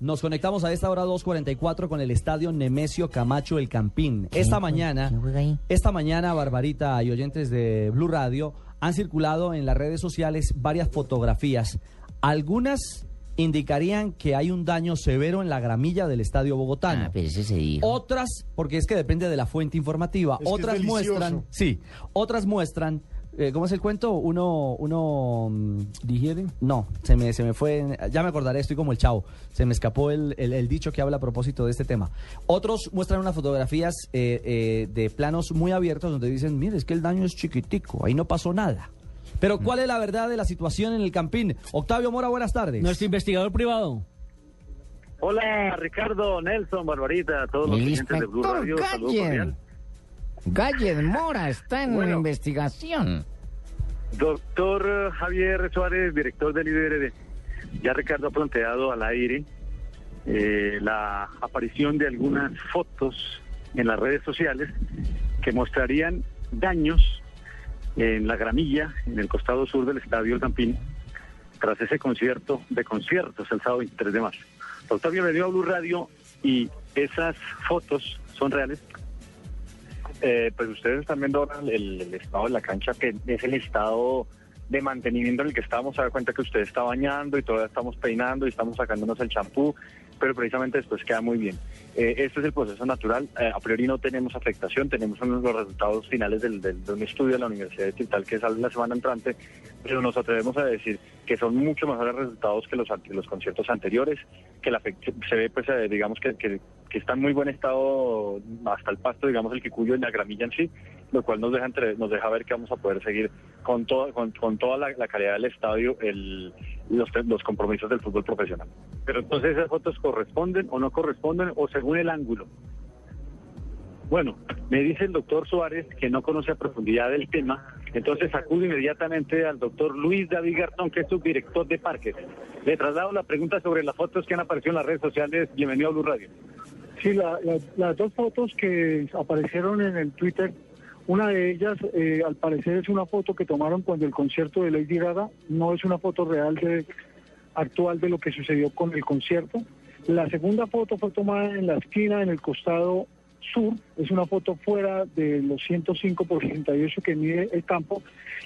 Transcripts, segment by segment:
Nos conectamos a esta hora 2.44 con el estadio Nemesio Camacho El Campín. Esta mañana, esta mañana, Barbarita y oyentes de Blue Radio han circulado en las redes sociales varias fotografías. Algunas indicarían que hay un daño severo en la gramilla del estadio bogotano. Ah, pero ese se dijo. Otras, porque es que depende de la fuente informativa, Es que es otras muestran, sí, otras muestran, eh, ¿cómo es el cuento? Uno, uno, mm, ¿digieren? No, se me, se me fue, ya me acordaré, estoy como el chavo, se me escapó el, el- el dicho que habla a propósito de este tema. Otros muestran unas fotografías eh, eh, de planos muy abiertos donde dicen, mire, es que el daño es chiquitico, ahí no pasó nada. Pero ¿cuál es la verdad de la situación en el Campín? Octavio Mora, buenas tardes. Nuestro investigador privado. Hola Ricardo, Nelson, Barbarita, todos los El oyentes de Blue Radio, saludo cordial. Gallen Mora está en Bueno. investigación. Doctor Javier Suárez, director del IDRD. Ya Ricardo ha planteado al aire eh, la aparición de algunas fotos en las redes sociales que mostrarían daños en la gramilla, en el costado sur del Estadio El Campín, tras ese concierto de conciertos el sábado 23 de marzo. Doctor, bienvenido a Blue Radio y esas fotos son reales. Eh, pues ustedes están viendo ahora el, estado de la cancha, que es el estado de mantenimiento en el que estamos. Se da cuenta que usted está bañando y todavía estamos peinando y estamos sacándonos el champú, pero precisamente después queda muy bien. Eh, este es el proceso natural. Eh, a priori no tenemos afectación, tenemos los resultados finales del, del- de un estudio de la Universidad de Tital que sale la semana entrante, pero nos atrevemos a decir que son mucho mejores resultados que los, los conciertos anteriores, que la se ve, pues, eh, digamos, que, que, que está en muy buen estado hasta el pasto, digamos, el quicuyo y la gramilla en sí, lo cual nos deja, entre- nos deja ver que vamos a poder seguir con, toda con, toda la, calidad del estadio el, los, los compromisos del fútbol profesional. Pero entonces esas fotos corresponden o no corresponden o según el ángulo. Bueno, me dice el doctor Suárez que no conoce a profundidad el tema, entonces acudo inmediatamente al doctor Luis David Gartón, que es subdirector de parques. Le traslado la pregunta sobre las fotos que han aparecido en las redes sociales. Bienvenido a Blue Radio. Sí, la- la- las dos fotos que aparecieron en el Twitter, una de ellas eh, al parecer es una foto que tomaron cuando el concierto de Lady Gaga, no es una foto real de actual de lo que sucedió con el concierto. La segunda foto fue tomada en la esquina, en el costado sur, es una foto fuera de los 105 por 68 que mide el campo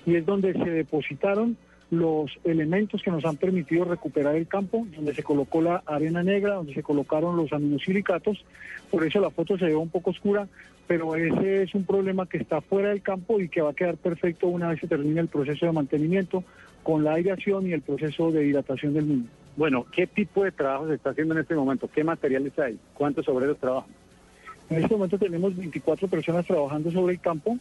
y es donde se depositaron los elementos que nos han permitido recuperar el campo, donde se colocó la arena negra, donde se colocaron los aminosilicatos, por eso la foto se ve un poco oscura, pero ese es un problema que está fuera del campo y que va a quedar perfecto una vez se termine el proceso de mantenimiento con la aireación y el proceso de hidratación del mismo. Bueno, ¿qué tipo de trabajo se está haciendo en este momento? ¿Qué materiales hay? ¿Cuántos obreros trabajan? En este momento tenemos 24 personas trabajando sobre el campo.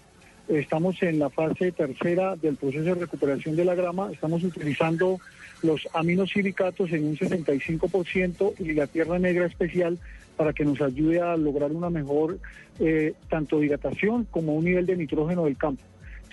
Estamos en la fase tercera del proceso de recuperación de la grama. Estamos utilizando los aminosilicatos en un 65% y la tierra negra especial para que nos ayude a lograr una mejor eh, tanto hidratación como un nivel de nitrógeno del campo.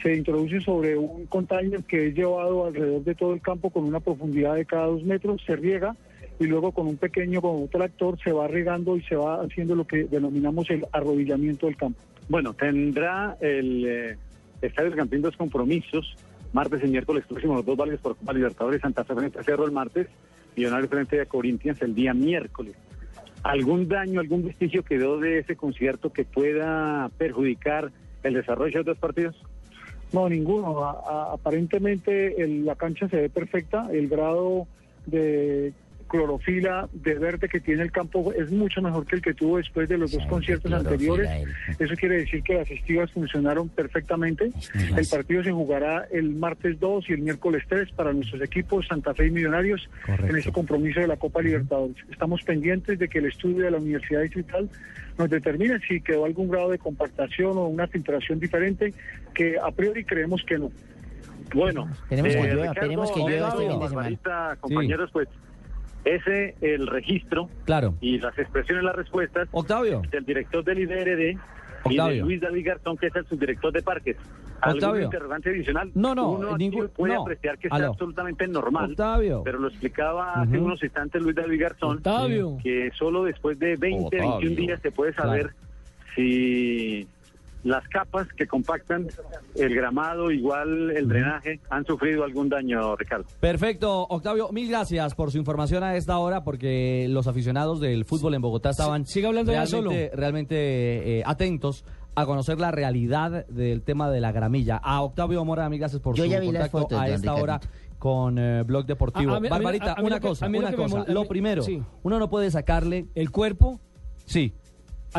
Se introduce sobre un container que es llevado alrededor de todo el campo con una profundidad de cada dos metros, se riega y luego con un pequeño con un tractor se va regando y se va haciendo lo que denominamos el arrodillamiento del campo. Bueno, tendrá el eh, Estadio del Campín dos compromisos, martes y miércoles próximos, los dos válidos por Copa Libertadores, Santa Fe frente a Cerro el martes, Millonarios frente a Corinthians el día miércoles. ¿Algún daño, algún vestigio quedó de ese concierto que pueda perjudicar el desarrollo de los dos partidos? No, ninguno. Aparentemente el- la cancha se ve perfecta. El grado de clorofila de verde que tiene el campo es mucho mejor que el que tuvo después de los dos conciertos anteriores. Eso quiere decir que las estivas funcionaron perfectamente. El partido se jugará el martes 2 y el miércoles 3 para nuestros equipos Santa Fe y Millonarios en ese compromiso de la Copa Libertadores. Estamos pendientes de que el estudio de la Universidad Distrital nos determine si quedó algún grado de compactación o una filtración diferente, que a priori creemos que no. Bueno, Esperemos que llueva, Ricardo, esperemos que llueva este Delgado, fin de semana. Barbarita, compañeros, pues Ese, el registro Claro. y las expresiones, las respuestas Octavio. del director del IDRD y de Octavio. Luis David Garzón, que es el subdirector de parques. ¿Algún Octavio. interrogante adicional? No, no, Uno ningún- puede no. apreciar que está Aló. absolutamente normal. Octavio. Pero lo explicaba hace Ujú. unos instantes Luis David Garzón. Octavio. Que solo después de 20, Octavio. 21 días se puede saber Claro. si las capas que compactan el gramado, igual el drenaje, han sufrido algún daño, Ricardo. Perfecto, Octavio, mil gracias por su información a esta hora, porque los aficionados del fútbol en Bogotá estaban sigue hablando ya realmente, realmente eh, atentos a conocer la realidad del tema de la gramilla. A Octavio Mora, mil gracias por Yo su ya vi las contacto fotos, a esta hora con eh, Blog Deportivo. A- a mí- a mí- Barbarita, a una cosa, lo una cosa. Lo primero, sí. uno no puede sacarle, El cuerpo sí,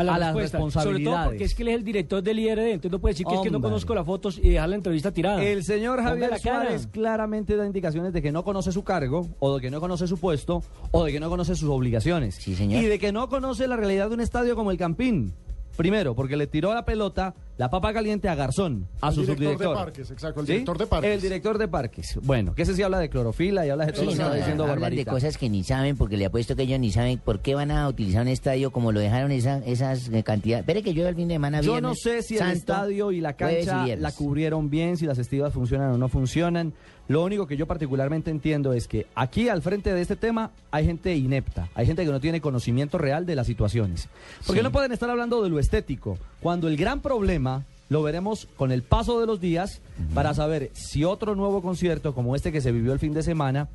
a la a las respuesta. Sobre todo responsabilidades. porque es que él es el director del IRD, entonces no puede decir que es que no conozco las fotos y dejar la entrevista tirada. El señor Javier. Suárez claramente da indicaciones de que no conoce su cargo, o de que no conoce su puesto, o de que no conoce sus obligaciones. Sí, señor. Y de que no conoce la realidad de un estadio como el Campín. Primero, porque le tiró la pelota, la papa caliente a Garzón, a Al su director de subdirector. parques, exacto, el ¿Sí? director de parques. El director de parques. Bueno, que ese sí habla de clorofila y habla de todo Sí, lo que no, está diciendo de cosas que ni saben, porque le apuesto que ellos ni saben por qué van a utilizar un estadio como lo dejaron esa, esas eh, cantidades. Espere que yo el fin de semana Yo viernes no sé si el santo, estadio y la y cancha viernes. la cubrieron bien, si las estivas funcionan o no funcionan. Lo único que yo particularmente entiendo es que aquí al frente de este tema hay gente inepta, hay gente que no tiene conocimiento real de las situaciones. Porque Sí. no pueden estar hablando de lo estético, cuando el gran problema lo veremos con el paso de los días para saber si otro nuevo concierto como este que se vivió el fin de semana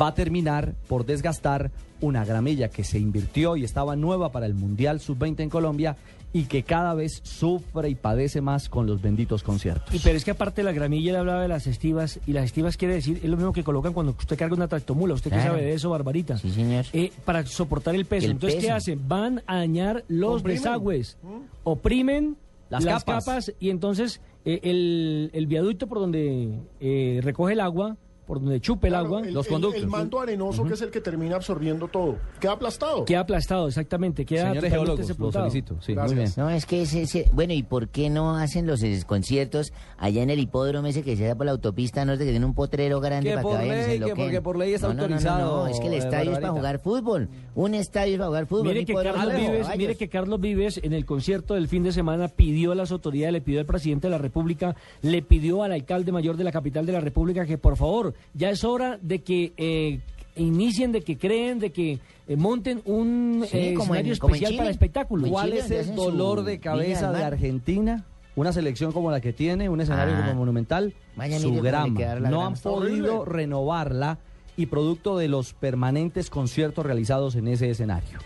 va a terminar por desgastar una gramilla que se invirtió y estaba nueva para el Mundial Sub-20 en Colombia y que cada vez sufre y padece más con los benditos conciertos. Y pero es que aparte de la gramilla él hablaba de las estivas y las estivas quiere decir es lo mismo que colocan cuando usted carga una tractomula. ¿Usted qué Claro. sabe de eso, Barbarita? Sí, señor. Eh, para soportar el peso. El Entonces, ¿qué hacen? Van a dañar los desagües, oprimen Las las, capas. capas. y entonces eh, el, el viaducto por donde eh, recoge el agua, por donde chupe el Claro, agua, el, los el- conductos. El manto arenoso, que es el que termina absorbiendo todo. Queda aplastado. queda aplastado, exactamente. Queda Señores lo solicito. Sí, muy bien. No, es que ese, ese- bueno, ¿y por qué no hacen los conciertos allá en el hipódromo ese que se da por la autopista norte, que tiene un potrero grande Que para por que vayan y se que porque por ley está no, no, no, no, autorizado, No, es que el eh, estadio es para jugar fútbol. Un estadio es para jugar fútbol. Mire que, Carlos Vives, mire que Carlos Vives en el concierto del fin de semana pidió a las autoridades, le pidió al presidente de la República, le pidió al alcalde mayor de la capital de la República que por favor, ya es hora de que eh, inicien, de que creen, de que eh, monten un Sí, eh, como en- escenario como en especial Chile. para espectáculos. ¿Cuál Chile, es el dolor de cabeza de. Argentina? Una selección como la que tiene, un escenario Ah. como Monumental, su grama. No grama. han podido horrible. renovarla y producto de los permanentes conciertos realizados en ese escenario.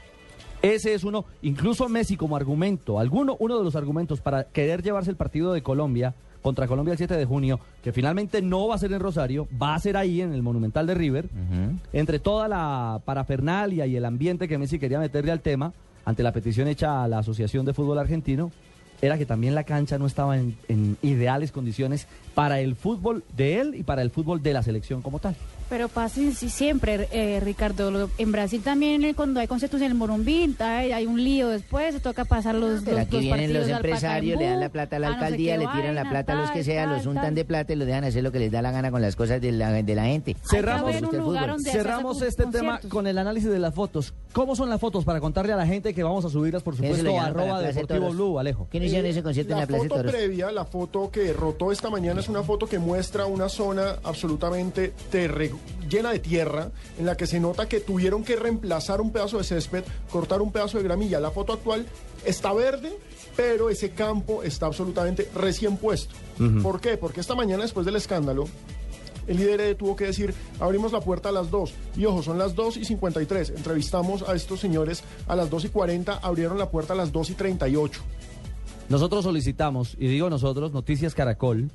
Ese es uno, incluso Messi como argumento, alguno, uno de los argumentos para querer llevarse el partido de Colombia contra Colombia el 7 de junio, que finalmente no va a ser en Rosario, va a ser ahí en el Monumental de River, entre toda la parafernalia y el ambiente que Messi quería meterle al tema, ante la petición hecha a la Asociación de Fútbol Argentino, era que también la cancha no estaba en, en ideales condiciones para el fútbol de él y para el fútbol de la selección como tal. Pero pasa sí, siempre, eh, Ricardo. Lo- En Brasil también, eh, cuando hay conciertos en el Morumbí, hay, hay un lío después, se toca pasar los, Pero los, aquí los vienen los empresarios, le dan la plata a la a no sé alcaldía, le tiran la plata a los que tal, sea, los untan tal. de plata y los dejan hacer lo que les da la gana con las cosas de la, de la gente. Cerramos, cerramos este tema con el análisis de las fotos. ¿Cómo son las fotos para contarle a la gente que vamos a subirlas, por supuesto, arroba Deportivo. Blue, Alejo? ¿Qué ese concierto en La la Plaza de foto Toros? previa, la foto que rotó esta mañana, es una foto que muestra una zona absolutamente terre- llena de tierra, en la que se nota que tuvieron que reemplazar un pedazo de césped, cortar un pedazo de gramilla. La foto actual está verde, pero ese campo está absolutamente recién puesto. ¿Por qué? Porque esta mañana, después del escándalo, el líder tuvo que decir, abrimos la puerta a las 2. Y ojo, son las 2 y 53. Entrevistamos a estos señores a las 2 y 40, abrieron la puerta a las 2 y 38. Nosotros solicitamos, y digo nosotros, Noticias Caracol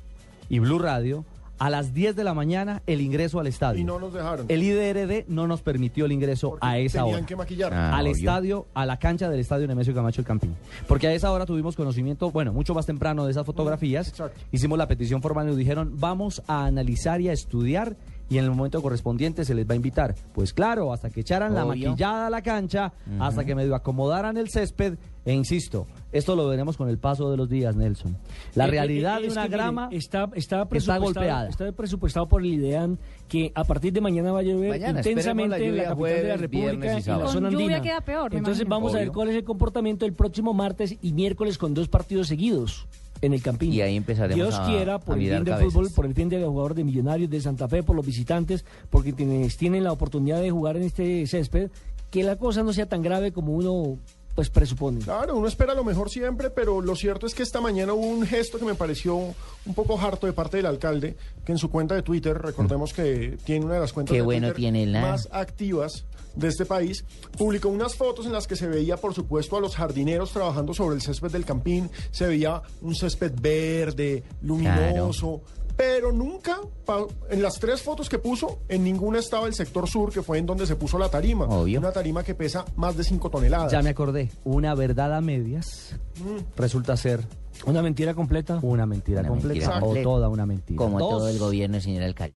y Blue Radio, a las 10 de la mañana el ingreso al estadio. Y no nos dejaron. El IDRD no nos permitió el ingreso porque a esa tenían hora. que maquillar. Ah, al obvio. estadio, a la cancha del estadio Nemesio Camacho el Campín. Porque a esa hora tuvimos conocimiento, bueno, mucho más temprano de esas fotografías. Exacto. Hicimos la petición formal y nos dijeron, vamos a analizar y a estudiar y en el momento correspondiente se les va a invitar. Pues claro, hasta que echaran la maquillada a la cancha, hasta que medio acomodaran el césped, e insisto, esto lo veremos con el paso de los días, Nelson. La Eh, realidad eh, de es una que, mire, grama está, está, está presupuestado- golpeada. Está presupuestado por el IDEAN que a partir de mañana va a llover Mañana, intensamente la en la capital de la República y y la zona Con lluvia andina. queda peor, Entonces imagino. vamos a ver cuál es el comportamiento el próximo martes y miércoles con dos partidos seguidos en el Campín. Y ahí empezaremos Dios a- quiera, a por el bien del fútbol, por el bien de los jugadores de Millonarios, de Santa Fe, por los visitantes, porque quienes tienen la oportunidad de jugar en este césped, que la cosa no sea tan grave como uno pues presupone. Claro, uno espera lo mejor siempre, pero lo cierto es que esta mañana hubo un gesto que me pareció un poco harto de parte del alcalde, que en su cuenta de Twitter, recordemos que tiene una de las cuentas Qué de bueno Twitter tiene la- más activas de este país, publicó unas fotos en las que se veía, por supuesto, a los jardineros trabajando sobre el césped del Campín, se veía un césped verde, luminoso, pero nunca, pa- en las tres fotos que puso, en ninguna estaba el sector sur, que fue en donde se puso la tarima, una tarima que pesa más de 5 toneladas. Ya me acordé, una verdad a medias Mm. resulta ser una mentira completa. Una mentira Una completa mentira o toda una mentira. Como Dos. todo el gobierno, señor alcalde.